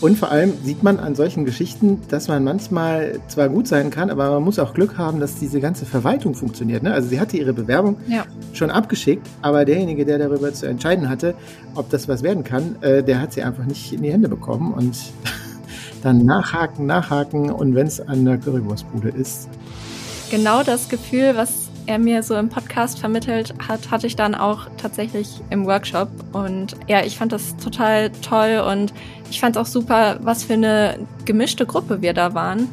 Und vor allem sieht man an solchen Geschichten, dass man manchmal zwar gut sein kann, aber man muss auch Glück haben, dass diese ganze Verwaltung funktioniert. Ne? Also sie hatte ihre Bewerbung ja. schon abgeschickt, aber derjenige, der darüber zu entscheiden hatte, ob das was werden kann, äh, der hat sie einfach nicht in die Hände bekommen. Und dann nachhaken, nachhaken und wenn es an der Currywurstbude ist. Genau das Gefühl, was er mir so im Podcast vermittelt hat, hatte ich dann auch tatsächlich im Workshop. Und ja, ich fand das total toll und ich fand es auch super, was für eine gemischte Gruppe wir da waren.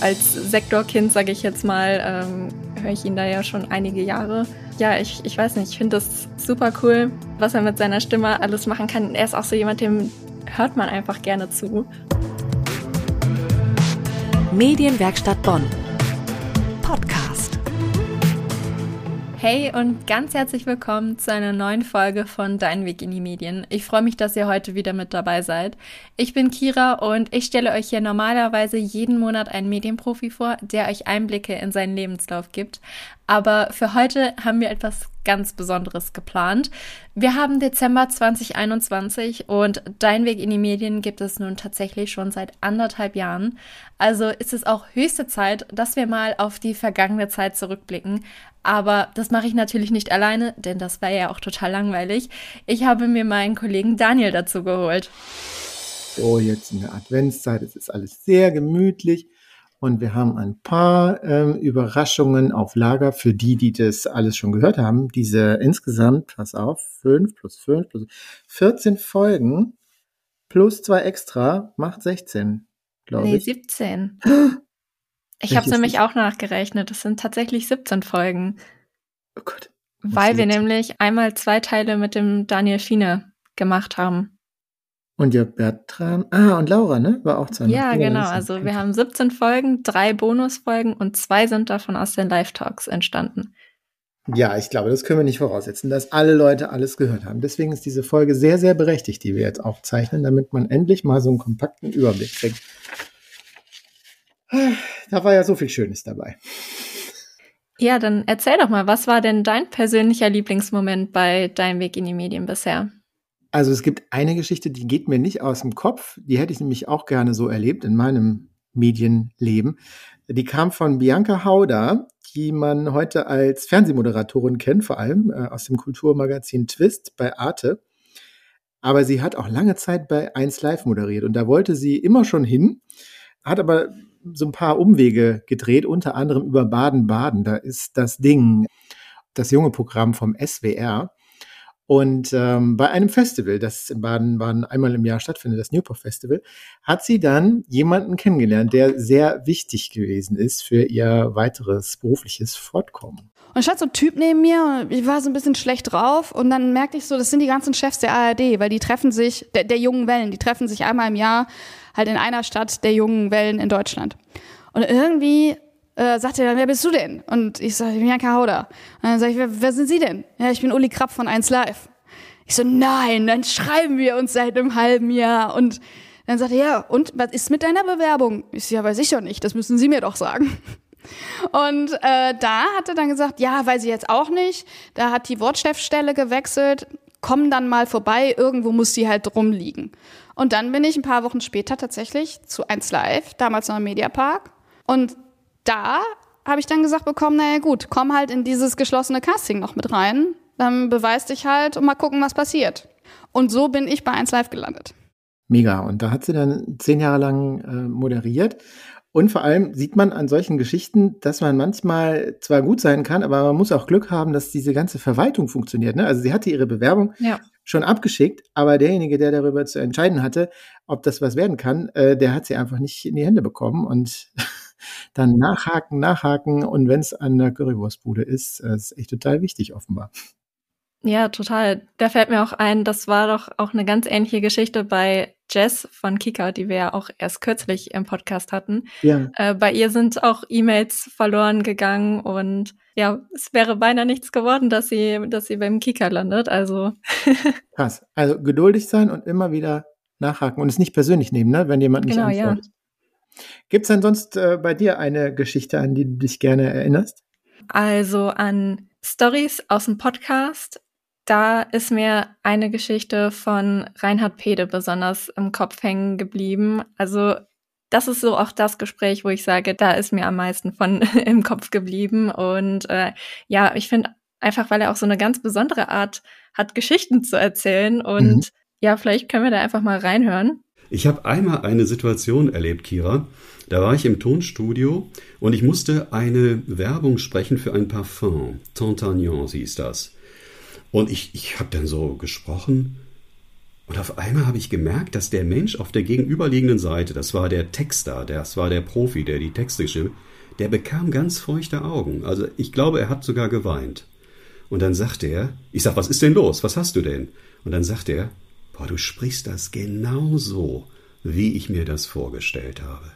Als Sektorkind, sage ich jetzt mal, ähm, höre ich ihn da ja schon einige Jahre. Ja, ich, ich weiß nicht, ich finde das super cool, was er mit seiner Stimme alles machen kann. Er ist auch so jemand, dem hört man einfach gerne zu. Medienwerkstatt Bonn. Podcast. Hey und ganz herzlich willkommen zu einer neuen Folge von Dein Weg in die Medien. Ich freue mich, dass ihr heute wieder mit dabei seid. Ich bin Kira und ich stelle euch hier normalerweise jeden Monat einen Medienprofi vor, der euch Einblicke in seinen Lebenslauf gibt. Aber für heute haben wir etwas ganz Besonderes geplant. Wir haben Dezember 2021 und Dein Weg in die Medien gibt es nun tatsächlich schon seit anderthalb Jahren. Also ist es auch höchste Zeit, dass wir mal auf die vergangene Zeit zurückblicken. Aber das mache ich natürlich nicht alleine, denn das wäre ja auch total langweilig. Ich habe mir meinen Kollegen Daniel dazu geholt. So, jetzt in der Adventszeit, es ist alles sehr gemütlich. Und wir haben ein paar ähm, Überraschungen auf Lager für die, die das alles schon gehört haben. Diese insgesamt, pass auf, fünf plus fünf plus 14 Folgen plus zwei extra macht 16, glaube nee, ich. Nee, 17. Ich habe es nämlich auch nachgerechnet. Das sind tatsächlich 17 Folgen. Oh Gott. Weil wir nämlich einmal zwei Teile mit dem Daniel Fiene gemacht haben. Und ja, Bertram, ah, und Laura, ne? War auch zwei. Ja, genau. Also wir haben 17 Folgen, drei Bonusfolgen und zwei sind davon aus den Live-Talks entstanden. Ja, ich glaube, das können wir nicht voraussetzen, dass alle Leute alles gehört haben. Deswegen ist diese Folge sehr, sehr berechtigt, die wir jetzt aufzeichnen, damit man endlich mal so einen kompakten Überblick kriegt. Da war ja so viel Schönes dabei. Ja, dann erzähl doch mal, was war denn dein persönlicher Lieblingsmoment bei deinem Weg in die Medien bisher? Also es gibt eine Geschichte, die geht mir nicht aus dem Kopf. Die hätte ich nämlich auch gerne so erlebt in meinem Medienleben. Die kam von Bianca Hauder, die man heute als Fernsehmoderatorin kennt, vor allem äh, aus dem Kulturmagazin Twist bei Arte. Aber sie hat auch lange Zeit bei 1 Live moderiert und da wollte sie immer schon hin, hat aber so ein paar Umwege gedreht, unter anderem über Baden-Baden. Da ist das Ding, das junge Programm vom SWR. Und ähm, bei einem Festival, das in Baden-Baden einmal im Jahr stattfindet, das Newport Festival, hat sie dann jemanden kennengelernt, der sehr wichtig gewesen ist für ihr weiteres berufliches Fortkommen. Und stand so ein Typ neben mir und ich war so ein bisschen schlecht drauf und dann merkte ich so, das sind die ganzen Chefs der ARD, weil die treffen sich, der, der jungen Wellen, die treffen sich einmal im Jahr halt in einer Stadt der jungen Wellen in Deutschland. Und irgendwie äh, sagt er dann, wer bist du denn? Und ich sage, ich bin Janka Hauder. Und dann sage ich, wer, wer sind Sie denn? Ja, ich bin Uli Krapp von 1 Live. Ich so, nein, dann schreiben wir uns seit einem halben Jahr. Und dann sagt er, ja, und was ist mit deiner Bewerbung? Ich so, ja, weiß ich doch nicht, das müssen Sie mir doch sagen. Und äh, da hat er dann gesagt, ja, weiß ich jetzt auch nicht. Da hat die Wortchefstelle gewechselt, komm dann mal vorbei, irgendwo muss sie halt rumliegen. Und dann bin ich ein paar Wochen später tatsächlich zu 1 Live, damals noch im Mediapark. Und da habe ich dann gesagt bekommen, naja gut, komm halt in dieses geschlossene Casting noch mit rein, dann beweis dich halt und mal gucken, was passiert. Und so bin ich bei 1 Live gelandet. Mega. Und da hat sie dann zehn Jahre lang äh, moderiert. Und vor allem sieht man an solchen Geschichten, dass man manchmal zwar gut sein kann, aber man muss auch Glück haben, dass diese ganze Verwaltung funktioniert. Ne? Also sie hatte ihre Bewerbung ja. schon abgeschickt, aber derjenige, der darüber zu entscheiden hatte, ob das was werden kann, äh, der hat sie einfach nicht in die Hände bekommen. Und dann nachhaken, nachhaken und wenn es an der Currywurstbude ist, äh, ist echt total wichtig offenbar. Ja, total. Da fällt mir auch ein, das war doch auch eine ganz ähnliche Geschichte bei Jess von Kika, die wir ja auch erst kürzlich im Podcast hatten. Ja. Äh, bei ihr sind auch E-Mails verloren gegangen und ja, es wäre beinahe nichts geworden, dass sie, dass sie beim Kika landet. Also. Krass. Also geduldig sein und immer wieder nachhaken und es nicht persönlich nehmen, ne, wenn jemand nicht genau, antwortet. Ja. Gibt es denn sonst äh, bei dir eine Geschichte, an die du dich gerne erinnerst? Also an Stories aus dem Podcast. da ist mir eine Geschichte von Reinhard Pede besonders im Kopf hängen geblieben. Also das ist so auch das Gespräch, wo ich sage, da ist mir am meisten von im Kopf geblieben. Und äh, ja, ich finde einfach, weil er auch so eine ganz besondere Art hat, Geschichten zu erzählen. Und mhm. ja, vielleicht können wir da einfach mal reinhören. Ich habe einmal eine Situation erlebt, Kira. Da war ich im Tonstudio und ich musste eine Werbung sprechen für ein Parfum. Tantagnon hieß das. Und ich, ich habe dann so gesprochen und auf einmal habe ich gemerkt, dass der Mensch auf der gegenüberliegenden Seite, das war der Texter, das war der Profi, der die Texte geschrieben der bekam ganz feuchte Augen. Also ich glaube, er hat sogar geweint. Und dann sagte er, ich sag, was ist denn los? Was hast du denn? Und dann sagte er, boah, du sprichst das genau so, wie ich mir das vorgestellt habe.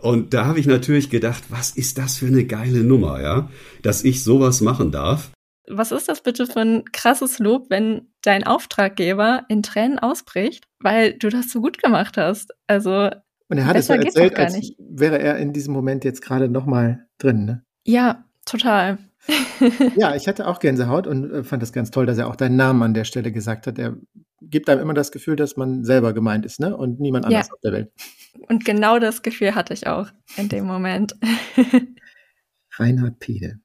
Und da habe ich natürlich gedacht, was ist das für eine geile Nummer, ja, dass ich sowas machen darf. Was ist das bitte für ein krasses Lob, wenn dein Auftraggeber in Tränen ausbricht, weil du das so gut gemacht hast? Also und er hat es so erzählt, als nicht. wäre er in diesem Moment jetzt gerade nochmal drin, ne? Ja, total. ja, ich hatte auch Gänsehaut und äh, fand das ganz toll, dass er auch deinen Namen an der Stelle gesagt hat. Er gibt einem immer das Gefühl, dass man selber gemeint ist, ne? Und niemand anders ja. auf der Welt. Und genau das Gefühl hatte ich auch in dem Moment. Reinhard Pede.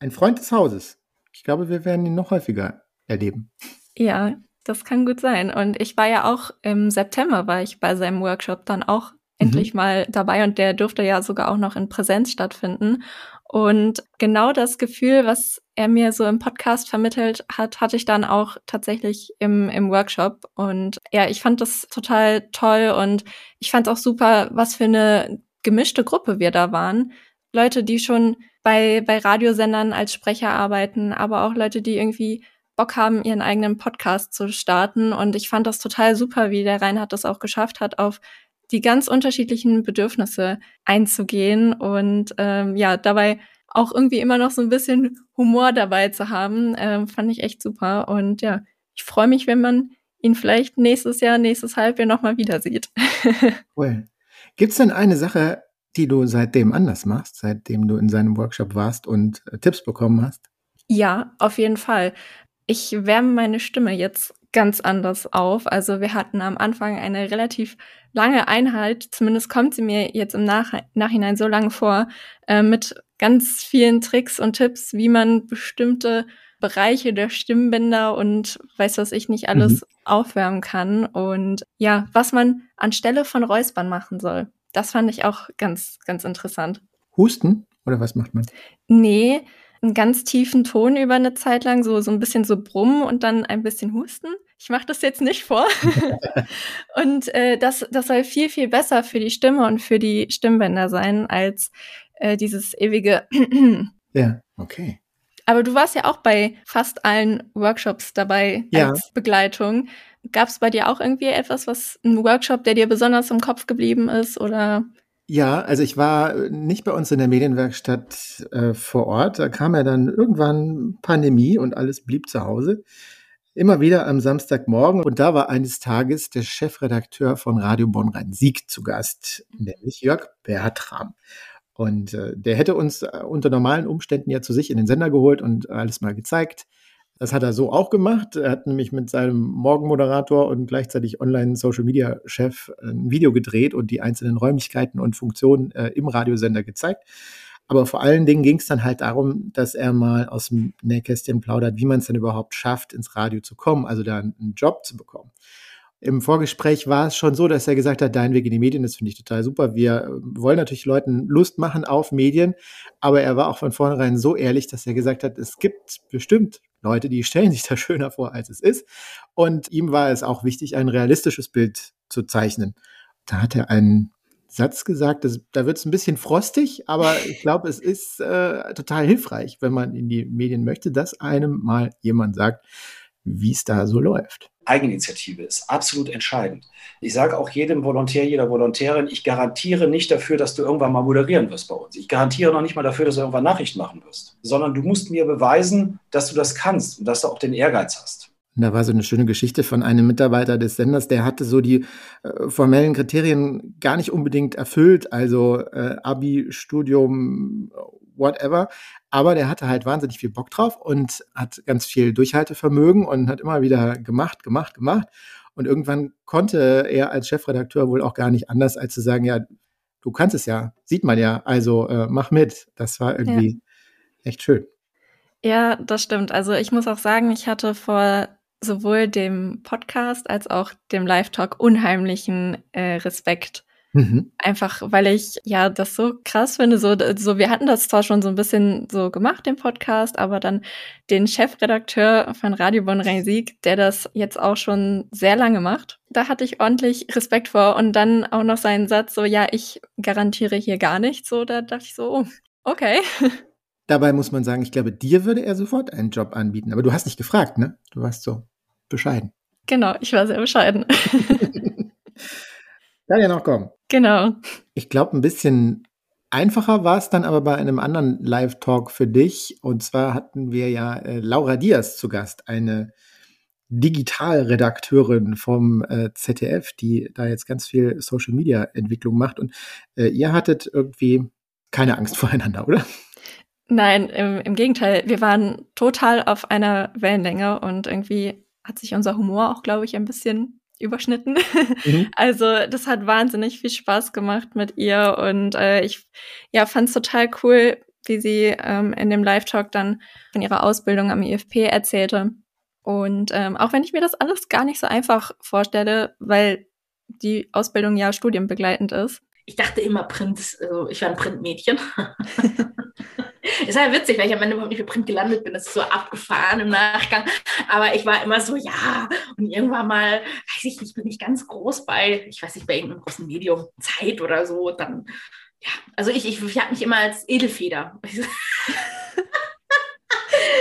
Ein Freund des Hauses. Ich glaube, wir werden ihn noch häufiger erleben. Ja, das kann gut sein. Und ich war ja auch im September, war ich bei seinem Workshop dann auch mhm. endlich mal dabei und der durfte ja sogar auch noch in Präsenz stattfinden. Und genau das Gefühl, was er mir so im Podcast vermittelt hat, hatte ich dann auch tatsächlich im, im Workshop. Und ja, ich fand das total toll und ich fand auch super, was für eine gemischte Gruppe wir da waren. Leute, die schon bei, bei Radiosendern als Sprecher arbeiten, aber auch Leute, die irgendwie Bock haben, ihren eigenen Podcast zu starten. Und ich fand das total super, wie der Reinhard das auch geschafft hat, auf die ganz unterschiedlichen Bedürfnisse einzugehen und ähm, ja, dabei auch irgendwie immer noch so ein bisschen Humor dabei zu haben, ähm, fand ich echt super. Und ja, ich freue mich, wenn man ihn vielleicht nächstes Jahr, nächstes Halbjahr nochmal wieder sieht. cool. Gibt es denn eine Sache, die du seitdem anders machst, seitdem du in seinem Workshop warst und äh, Tipps bekommen hast? Ja, auf jeden Fall. Ich wärme meine Stimme jetzt ganz anders auf. Also wir hatten am Anfang eine relativ lange Einheit, zumindest kommt sie mir jetzt im Nach Nachhinein so lange vor, äh, mit ganz vielen Tricks und Tipps, wie man bestimmte Bereiche der Stimmbänder und weiß was ich nicht alles mhm. aufwärmen kann. Und ja, was man anstelle von Räuspern machen soll. Das fand ich auch ganz, ganz interessant. Husten oder was macht man? Nee, einen ganz tiefen Ton über eine Zeit lang, so, so ein bisschen so brummen und dann ein bisschen husten. Ich mache das jetzt nicht vor. und äh, das, das soll viel, viel besser für die Stimme und für die Stimmbänder sein, als äh, dieses ewige Ja, okay. Aber du warst ja auch bei fast allen Workshops dabei ja. als Begleitung. Gab es bei dir auch irgendwie etwas, was ein Workshop, der dir besonders im Kopf geblieben ist oder? Ja, also ich war nicht bei uns in der Medienwerkstatt äh, vor Ort. Da kam ja dann irgendwann Pandemie und alles blieb zu Hause. Immer wieder am Samstagmorgen. Und da war eines Tages der Chefredakteur von Radio Bonn-Rhein-Sieg zu Gast, nämlich Jörg Bertram. Und äh, der hätte uns äh, unter normalen Umständen ja zu sich in den Sender geholt und alles mal gezeigt. Das hat er so auch gemacht. Er hat nämlich mit seinem Morgenmoderator und gleichzeitig Online-Social-Media-Chef ein Video gedreht und die einzelnen Räumlichkeiten und Funktionen äh, im Radiosender gezeigt. Aber vor allen Dingen ging es dann halt darum, dass er mal aus dem Nähkästchen plaudert, wie man es denn überhaupt schafft, ins Radio zu kommen, also da einen Job zu bekommen. Im Vorgespräch war es schon so, dass er gesagt hat, dein Weg in die Medien, das finde ich total super. Wir wollen natürlich Leuten Lust machen auf Medien, aber er war auch von vornherein so ehrlich, dass er gesagt hat, es gibt bestimmt Leute, die stellen sich da schöner vor, als es ist. Und ihm war es auch wichtig, ein realistisches Bild zu zeichnen. Da hat er einen Satz gesagt, das, da wird es ein bisschen frostig, aber ich glaube, es ist äh, total hilfreich, wenn man in die Medien möchte, dass einem mal jemand sagt, wie es da so läuft. Eigeninitiative ist absolut entscheidend. Ich sage auch jedem Volontär, jeder Volontärin, ich garantiere nicht dafür, dass du irgendwann mal moderieren wirst bei uns. Ich garantiere noch nicht mal dafür, dass du irgendwann Nachrichten machen wirst, sondern du musst mir beweisen, dass du das kannst und dass du auch den Ehrgeiz hast. Da war so eine schöne Geschichte von einem Mitarbeiter des Senders, der hatte so die äh, formellen Kriterien gar nicht unbedingt erfüllt, also äh, Abi, Studium, whatever. Aber der hatte halt wahnsinnig viel Bock drauf und hat ganz viel Durchhaltevermögen und hat immer wieder gemacht, gemacht, gemacht. Und irgendwann konnte er als Chefredakteur wohl auch gar nicht anders, als zu sagen, ja, du kannst es ja, sieht man ja, also äh, mach mit. Das war irgendwie ja. echt schön. Ja, das stimmt. Also ich muss auch sagen, ich hatte vor sowohl dem Podcast als auch dem Live-Talk unheimlichen äh, Respekt. Mhm. Einfach, weil ich ja das so krass finde. So, so, wir hatten das zwar schon so ein bisschen so gemacht, den Podcast, aber dann den Chefredakteur von Radio Bonn Rhein-Sieg, der das jetzt auch schon sehr lange macht, da hatte ich ordentlich Respekt vor. Und dann auch noch seinen Satz, so, ja, ich garantiere hier gar nichts. So, da dachte ich so, oh, okay. Dabei muss man sagen, ich glaube, dir würde er sofort einen Job anbieten. Aber du hast nicht gefragt, ne? Du warst so bescheiden. Genau, ich war sehr bescheiden. Kann ja noch kommen. Genau. Ich glaube, ein bisschen einfacher war es dann aber bei einem anderen Live-Talk für dich. Und zwar hatten wir ja äh, Laura Diaz zu Gast, eine Digitalredakteurin vom äh, ZDF, die da jetzt ganz viel Social-Media-Entwicklung macht. Und äh, ihr hattet irgendwie keine Angst voreinander, oder? Nein, im, im Gegenteil. Wir waren total auf einer Wellenlänge und irgendwie hat sich unser Humor auch, glaube ich, ein bisschen überschnitten. Mhm. Also das hat wahnsinnig viel Spaß gemacht mit ihr und äh, ich ja, fand es total cool, wie sie ähm, in dem Live-Talk dann von ihrer Ausbildung am IFP erzählte. Und ähm, auch wenn ich mir das alles gar nicht so einfach vorstelle, weil die Ausbildung ja studienbegleitend ist. Ich dachte immer Print, also ich war ein Printmädchen. ist halt witzig, weil ich am Ende überhaupt nicht für Print gelandet bin. Das ist so abgefahren im Nachgang. Aber ich war immer so, ja. Und irgendwann mal, weiß ich nicht, bin ich ganz groß bei, ich weiß nicht, bei irgendeinem großen Medium, Zeit oder so. Dann, ja, also ich, ich, ich habe mich immer als Edelfeder. ich habe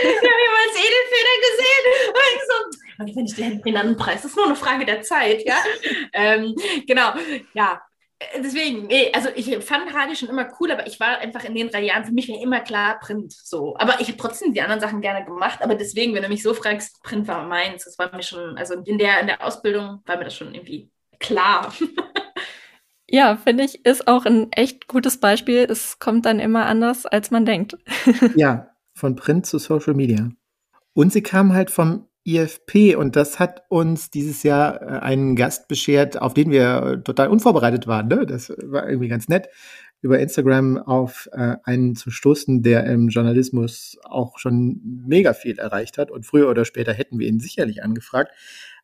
mich immer als Edelfeder gesehen. Und ich so, wenn ich den genannten Preis, das ist nur eine Frage der Zeit, ja. ähm, genau, ja, deswegen, nee, also ich fand Radio schon immer cool, aber ich war einfach in den drei Jahren, für mich war immer klar Print so. Aber ich habe trotzdem die anderen Sachen gerne gemacht, aber deswegen, wenn du mich so fragst, Print war meins. Das war mir schon, also in der, in der Ausbildung war mir das schon irgendwie klar. Ja, finde ich, ist auch ein echt gutes Beispiel. Es kommt dann immer anders, als man denkt. ja, von Print zu Social Media. Und sie kam halt vom IFP und das hat uns dieses Jahr äh, einen Gast beschert, auf den wir äh, total unvorbereitet waren. Ne? Das war irgendwie ganz nett, über Instagram auf äh, einen zu stoßen, der im Journalismus auch schon mega viel erreicht hat. Und früher oder später hätten wir ihn sicherlich angefragt.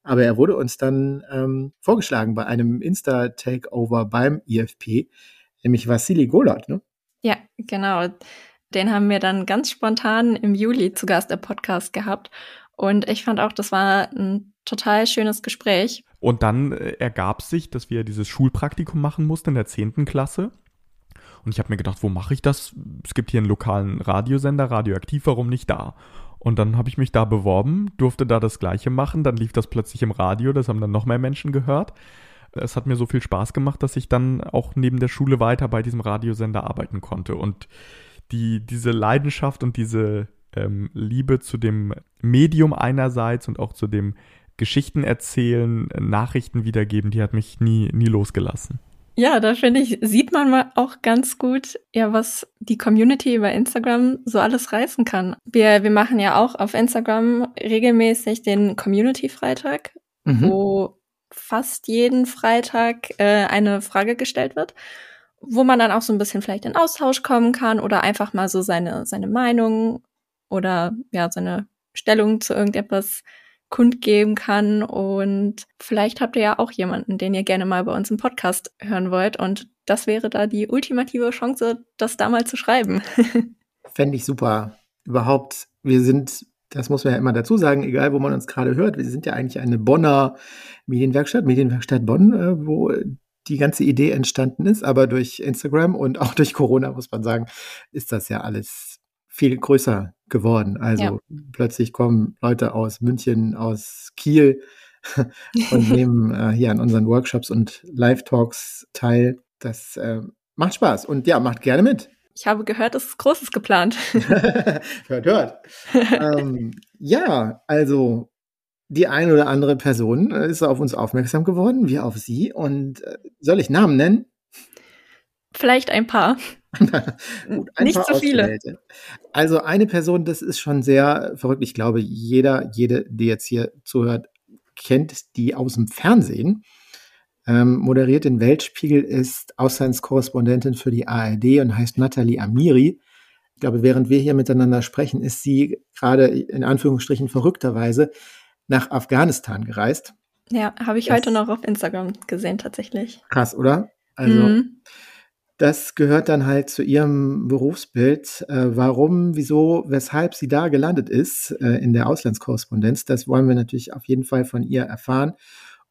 Aber er wurde uns dann ähm, vorgeschlagen bei einem Insta-Takeover beim IFP, nämlich Vassili Golot. Ne? Ja, genau. Den haben wir dann ganz spontan im Juli zu Gast im Podcast gehabt. Und ich fand auch, das war ein total schönes Gespräch. Und dann äh, ergab sich, dass wir dieses Schulpraktikum machen mussten in der 10. Klasse. Und ich habe mir gedacht, wo mache ich das? Es gibt hier einen lokalen Radiosender, radioaktiv, warum nicht da? Und dann habe ich mich da beworben, durfte da das gleiche machen, dann lief das plötzlich im Radio, das haben dann noch mehr Menschen gehört. Es hat mir so viel Spaß gemacht, dass ich dann auch neben der Schule weiter bei diesem Radiosender arbeiten konnte. Und die, diese Leidenschaft und diese ähm, Liebe zu dem Medium einerseits und auch zu dem Geschichten erzählen, Nachrichten wiedergeben, die hat mich nie, nie losgelassen. Ja, da finde ich, sieht man mal auch ganz gut, ja, was die Community über Instagram so alles reißen kann. Wir, wir machen ja auch auf Instagram regelmäßig den Community-Freitag, mhm. wo fast jeden Freitag äh, eine Frage gestellt wird, wo man dann auch so ein bisschen vielleicht in Austausch kommen kann oder einfach mal so seine, seine Meinung oder ja, seine Stellung zu irgendetwas kundgeben kann. Und vielleicht habt ihr ja auch jemanden, den ihr gerne mal bei uns im Podcast hören wollt. Und das wäre da die ultimative Chance, das da mal zu schreiben. Fände ich super. Überhaupt, wir sind, das muss man ja immer dazu sagen, egal wo man uns gerade hört, wir sind ja eigentlich eine Bonner Medienwerkstatt, Medienwerkstatt Bonn, äh, wo die ganze Idee entstanden ist. Aber durch Instagram und auch durch Corona, muss man sagen, ist das ja alles viel größer geworden. Also ja. plötzlich kommen Leute aus München, aus Kiel und nehmen äh, hier an unseren Workshops und Live-Talks teil. Das äh, macht Spaß und ja, macht gerne mit. Ich habe gehört, es ist Großes geplant. hört, hört. ähm, ja, also die eine oder andere Person äh, ist auf uns aufmerksam geworden, wir auf sie. Und äh, soll ich Namen nennen? Vielleicht ein paar. Gut, ein Nicht paar zu viele. ausgewählte. Also eine Person, das ist schon sehr verrückt. Ich glaube, jeder, jede, die jetzt hier zuhört, kennt die aus dem Fernsehen. Ähm, moderiert den Weltspiegel, ist Auslandskorrespondentin für die ARD und heißt Nathalie Amiri. Ich glaube, während wir hier miteinander sprechen, ist sie gerade in Anführungsstrichen verrückterweise nach Afghanistan gereist. Ja, habe ich Das- heute noch auf Instagram gesehen, tatsächlich. Krass, oder? Also, Mhm. Das gehört dann halt zu ihrem Berufsbild. Äh, warum, wieso, weshalb sie da gelandet ist äh, in der Auslandskorrespondenz, das wollen wir natürlich auf jeden Fall von ihr erfahren.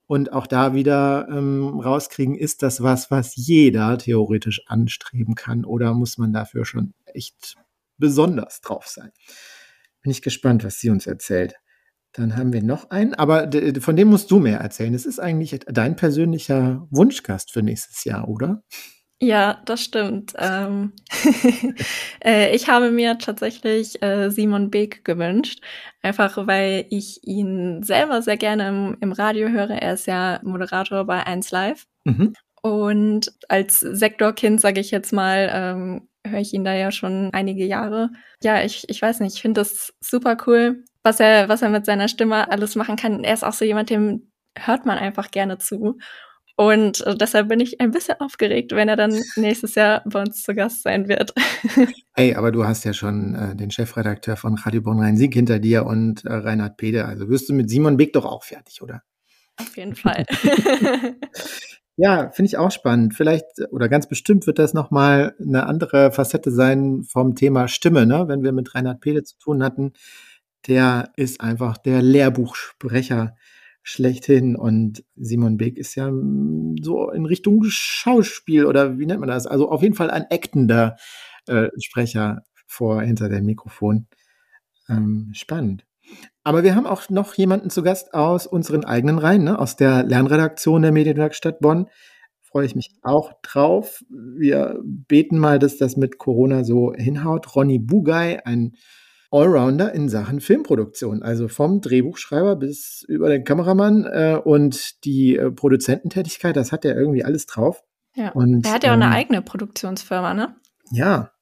Und auch da wieder ähm, rauskriegen, ist das was, was jeder theoretisch anstreben kann oder muss man dafür schon echt besonders drauf sein? Bin ich gespannt, was sie uns erzählt. Dann haben wir noch einen, aber von dem musst du mehr erzählen. Es ist eigentlich dein persönlicher Wunschgast für nächstes Jahr, oder? Ja, das stimmt. Ähm, äh, ich habe mir tatsächlich äh, Simon Beek gewünscht, einfach weil ich ihn selber sehr gerne im, im Radio höre. Er ist ja Moderator bei 1 Live. Mhm. Und als Sektorkind, sage ich jetzt mal, ähm, höre ich ihn da ja schon einige Jahre. Ja, ich, ich weiß nicht, ich finde das super cool, was er, was er mit seiner Stimme alles machen kann. Er ist auch so jemand, dem hört man einfach gerne zu. Und äh, deshalb bin ich ein bisschen aufgeregt, wenn er dann nächstes Jahr bei uns zu Gast sein wird. Ey, aber du hast ja schon äh, den Chefredakteur von Radio Bonn Rhein-Sieg hinter dir und äh, Reinhard Pede. Also wirst du mit Simon Beck doch auch fertig, oder? Auf jeden Fall. Ja, finde ich auch spannend. Vielleicht oder ganz bestimmt wird das nochmal eine andere Facette sein vom Thema Stimme, ne? Wenn wir mit Reinhard Pede zu tun hatten, der ist einfach der Lehrbuchsprecher schlechthin und Simon Beck ist ja so in Richtung Schauspiel oder wie nennt man das? Also auf jeden Fall ein actender äh, Sprecher vor hinter dem Mikrofon. Ähm, spannend. Aber wir haben auch noch jemanden zu Gast aus unseren eigenen Reihen, ne? aus der Lernredaktion der Medienwerkstatt Bonn. Freue ich mich auch drauf. Wir beten mal, dass das mit Corona so hinhaut. Ronny Bugay, ein Allrounder in Sachen Filmproduktion, also vom Drehbuchschreiber bis über den Kameramann äh, und die äh, Produzententätigkeit, das hat er irgendwie alles drauf. ja. Und, Er hat ja auch eine ähm, eigene Produktionsfirma, ne? ja,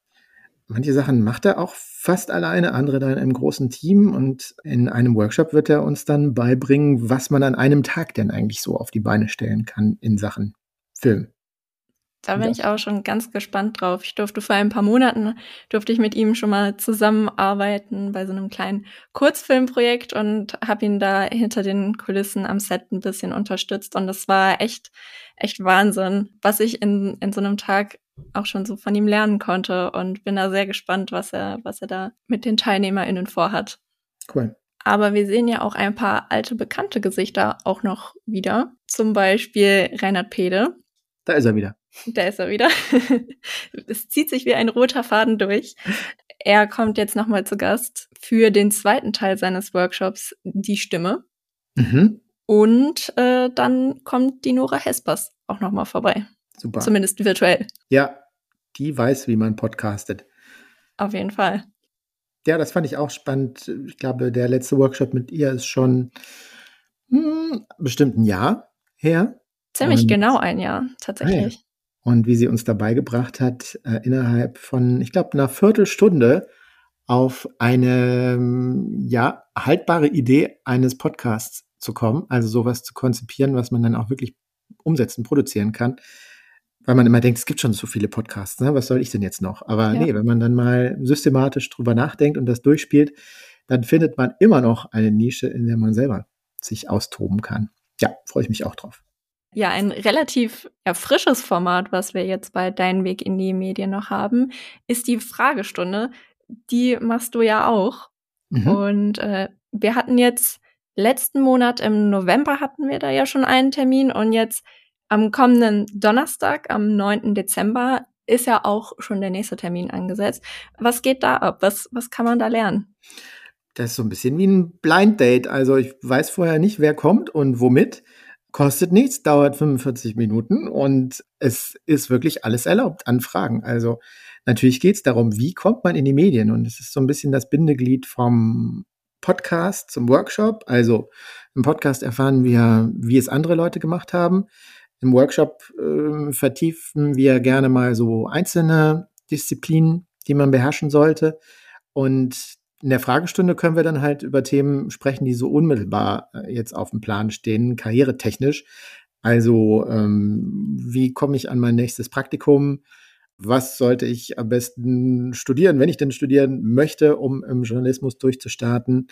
manche Sachen macht er auch fast alleine, andere dann im großen Team. Und in einem Workshop wird er uns dann beibringen, was man an einem Tag denn eigentlich so auf die Beine stellen kann in Sachen Film. Da bin Ja. ich auch schon ganz gespannt drauf. Ich durfte vor ein paar Monaten, durfte ich mit ihm schon mal zusammenarbeiten bei so einem kleinen Kurzfilmprojekt und habe ihn da hinter den Kulissen am Set ein bisschen unterstützt. Und das war echt, echt Wahnsinn, was ich in, in so einem Tag auch schon so von ihm lernen konnte und bin da sehr gespannt, was er, was er da mit den TeilnehmerInnen vorhat. Cool. Aber wir sehen ja auch ein paar alte bekannte Gesichter auch noch wieder. Zum Beispiel Reinhard Pede, Da ist er wieder. Da ist er wieder. es zieht sich wie ein roter Faden durch. Er kommt jetzt nochmal zu Gast für den zweiten Teil seines Workshops Die Stimme. Mhm. Und äh, dann kommt die Nora Hespers auch nochmal vorbei. Super. Zumindest virtuell. Ja, die weiß, wie man podcastet. Auf jeden Fall. Ja, das fand ich auch spannend. Ich glaube, der letzte Workshop mit ihr ist schon hm, bestimmt ein Jahr her. Ziemlich Und- genau ein Jahr, tatsächlich. Und wie sie uns dabei gebracht hat, äh, innerhalb von, ich glaube, einer Viertelstunde auf eine ja, haltbare Idee eines Podcasts zu kommen, also sowas zu konzipieren, was man dann auch wirklich umsetzen, produzieren kann. Weil man immer denkt, es gibt schon so viele Podcasts, ne? was soll ich denn jetzt noch? Aber Ja. nee, wenn man dann mal systematisch drüber nachdenkt und das durchspielt, dann findet man immer noch eine Nische, in der man selber sich austoben kann. Ja, freue ich mich auch drauf. Ja, ein relativ ja, frisches Format, was wir jetzt bei Dein Weg in die Medien noch haben, ist die Fragestunde. Die machst du ja auch. Mhm. Und äh, wir hatten jetzt letzten Monat im November hatten wir da ja schon einen Termin und jetzt am kommenden Donnerstag, am 9. Dezember, ist ja auch schon der nächste Termin angesetzt. Was geht da ab? Was, was kann man da lernen? Das ist so ein bisschen wie ein Blind Date. Also ich weiß vorher nicht, wer kommt und womit. Kostet nichts, dauert 45 Minuten und es ist wirklich alles erlaubt an Fragen. Also natürlich geht es darum, wie kommt man in die Medien? Und es ist so ein bisschen das Bindeglied vom Podcast zum Workshop. Also im Podcast erfahren wir, wie es andere Leute gemacht haben. Im Workshop äh, vertiefen wir gerne mal so einzelne Disziplinen, die man beherrschen sollte. Und in der Fragestunde können wir dann halt über Themen sprechen, die so unmittelbar äh, jetzt auf dem Plan stehen, karrieretechnisch. Also, ähm, wie komme ich an mein nächstes Praktikum? Was sollte ich am besten studieren, wenn ich denn studieren möchte, um im Journalismus durchzustarten?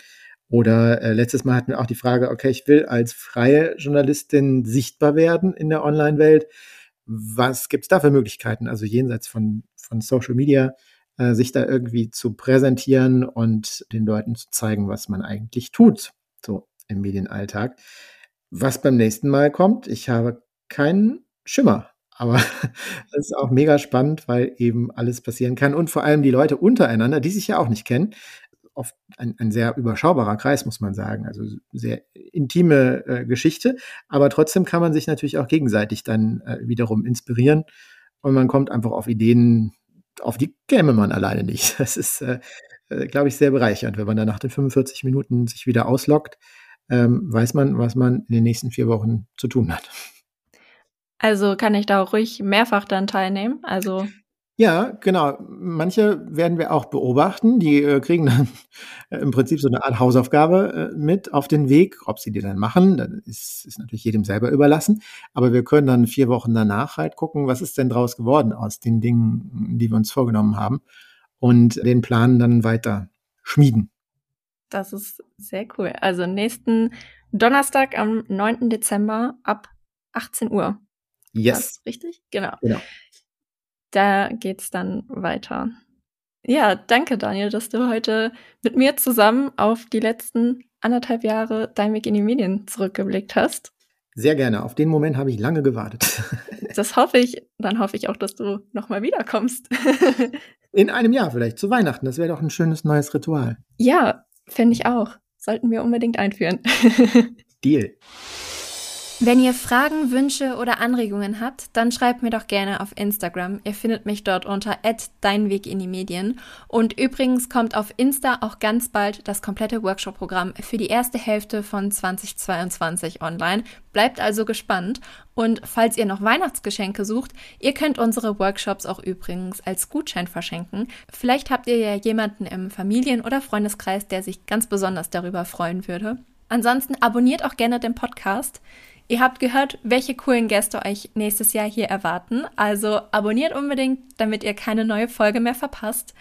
Oder äh, letztes Mal hatten wir auch die Frage, okay, ich will als freie Journalistin sichtbar werden in der Online-Welt. Was gibt es da für Möglichkeiten? Also jenseits von, von Social Media, äh, sich da irgendwie zu präsentieren und den Leuten zu zeigen, was man eigentlich tut, so im Medienalltag. Was beim nächsten Mal kommt, ich habe keinen Schimmer. Aber das ist auch mega spannend, weil eben alles passieren kann. Und vor allem die Leute untereinander, die sich ja auch nicht kennen, oft ein, ein sehr überschaubarer Kreis, muss man sagen. Also sehr intime äh, Geschichte. Aber trotzdem kann man sich natürlich auch gegenseitig dann äh, wiederum inspirieren. Und man kommt einfach auf Ideen, auf die käme man alleine nicht. Das ist, äh, äh, glaube ich, sehr bereichernd, wenn man dann nach den 45 Minuten sich wieder ausloggt, ähm, weiß man, was man in den nächsten vier Wochen zu tun hat. Also kann ich da auch ruhig mehrfach dann teilnehmen. Also ja, genau. Manche werden wir auch beobachten. Die äh, kriegen dann äh, im Prinzip so eine Art Hausaufgabe äh, mit auf den Weg. Ob sie die dann machen, dann ist, ist natürlich jedem selber überlassen. Aber wir können dann vier Wochen danach halt gucken, was ist denn draus geworden aus den Dingen, die wir uns vorgenommen haben und den Plan dann weiter schmieden. Das ist sehr cool. Also nächsten Donnerstag am 9. Dezember ab 18 Uhr. Yes. richtig? Genau. genau da geht's dann weiter. Ja, danke Daniel, dass du heute mit mir zusammen auf die letzten anderthalb Jahre Dein Weg in die Medien zurückgeblickt hast. Sehr gerne. Auf den Moment habe ich lange gewartet. das hoffe ich. Dann hoffe ich auch, dass du nochmal wiederkommst. in einem Jahr vielleicht, zu Weihnachten. Das wäre doch ein schönes neues Ritual. Ja, finde ich auch. Sollten wir unbedingt einführen. Deal. Wenn ihr Fragen, Wünsche oder Anregungen habt, dann schreibt mir doch gerne auf Instagram. Ihr findet mich dort unter @deinweg in die Medien. Und übrigens kommt auf Insta auch ganz bald das komplette Workshop-Programm für die erste Hälfte von 2022 online. Bleibt also gespannt. Und falls ihr noch Weihnachtsgeschenke sucht, ihr könnt unsere Workshops auch übrigens als Gutschein verschenken. Vielleicht habt ihr ja jemanden im Familien- oder Freundeskreis, der sich ganz besonders darüber freuen würde. Ansonsten abonniert auch gerne den Podcast. Ihr habt gehört, welche coolen Gäste euch nächstes Jahr hier erwarten. Also abonniert unbedingt, damit ihr keine neue Folge mehr verpasst.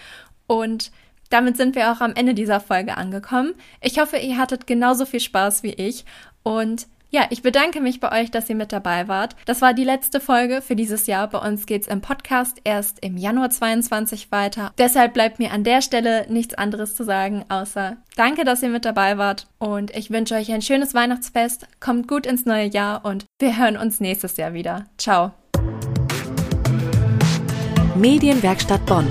Und damit sind wir auch am Ende dieser Folge angekommen. Ich hoffe, ihr hattet genauso viel Spaß wie ich. Und ja, ich bedanke mich bei euch, dass ihr mit dabei wart. Das war die letzte Folge für dieses Jahr. Bei uns geht's im Podcast erst im Januar 22 weiter. Deshalb bleibt mir an der Stelle nichts anderes zu sagen, außer danke, dass ihr mit dabei wart und ich wünsche euch ein schönes Weihnachtsfest. Kommt gut ins neue Jahr und wir hören uns nächstes Jahr wieder. Ciao. Medienwerkstatt Bonn.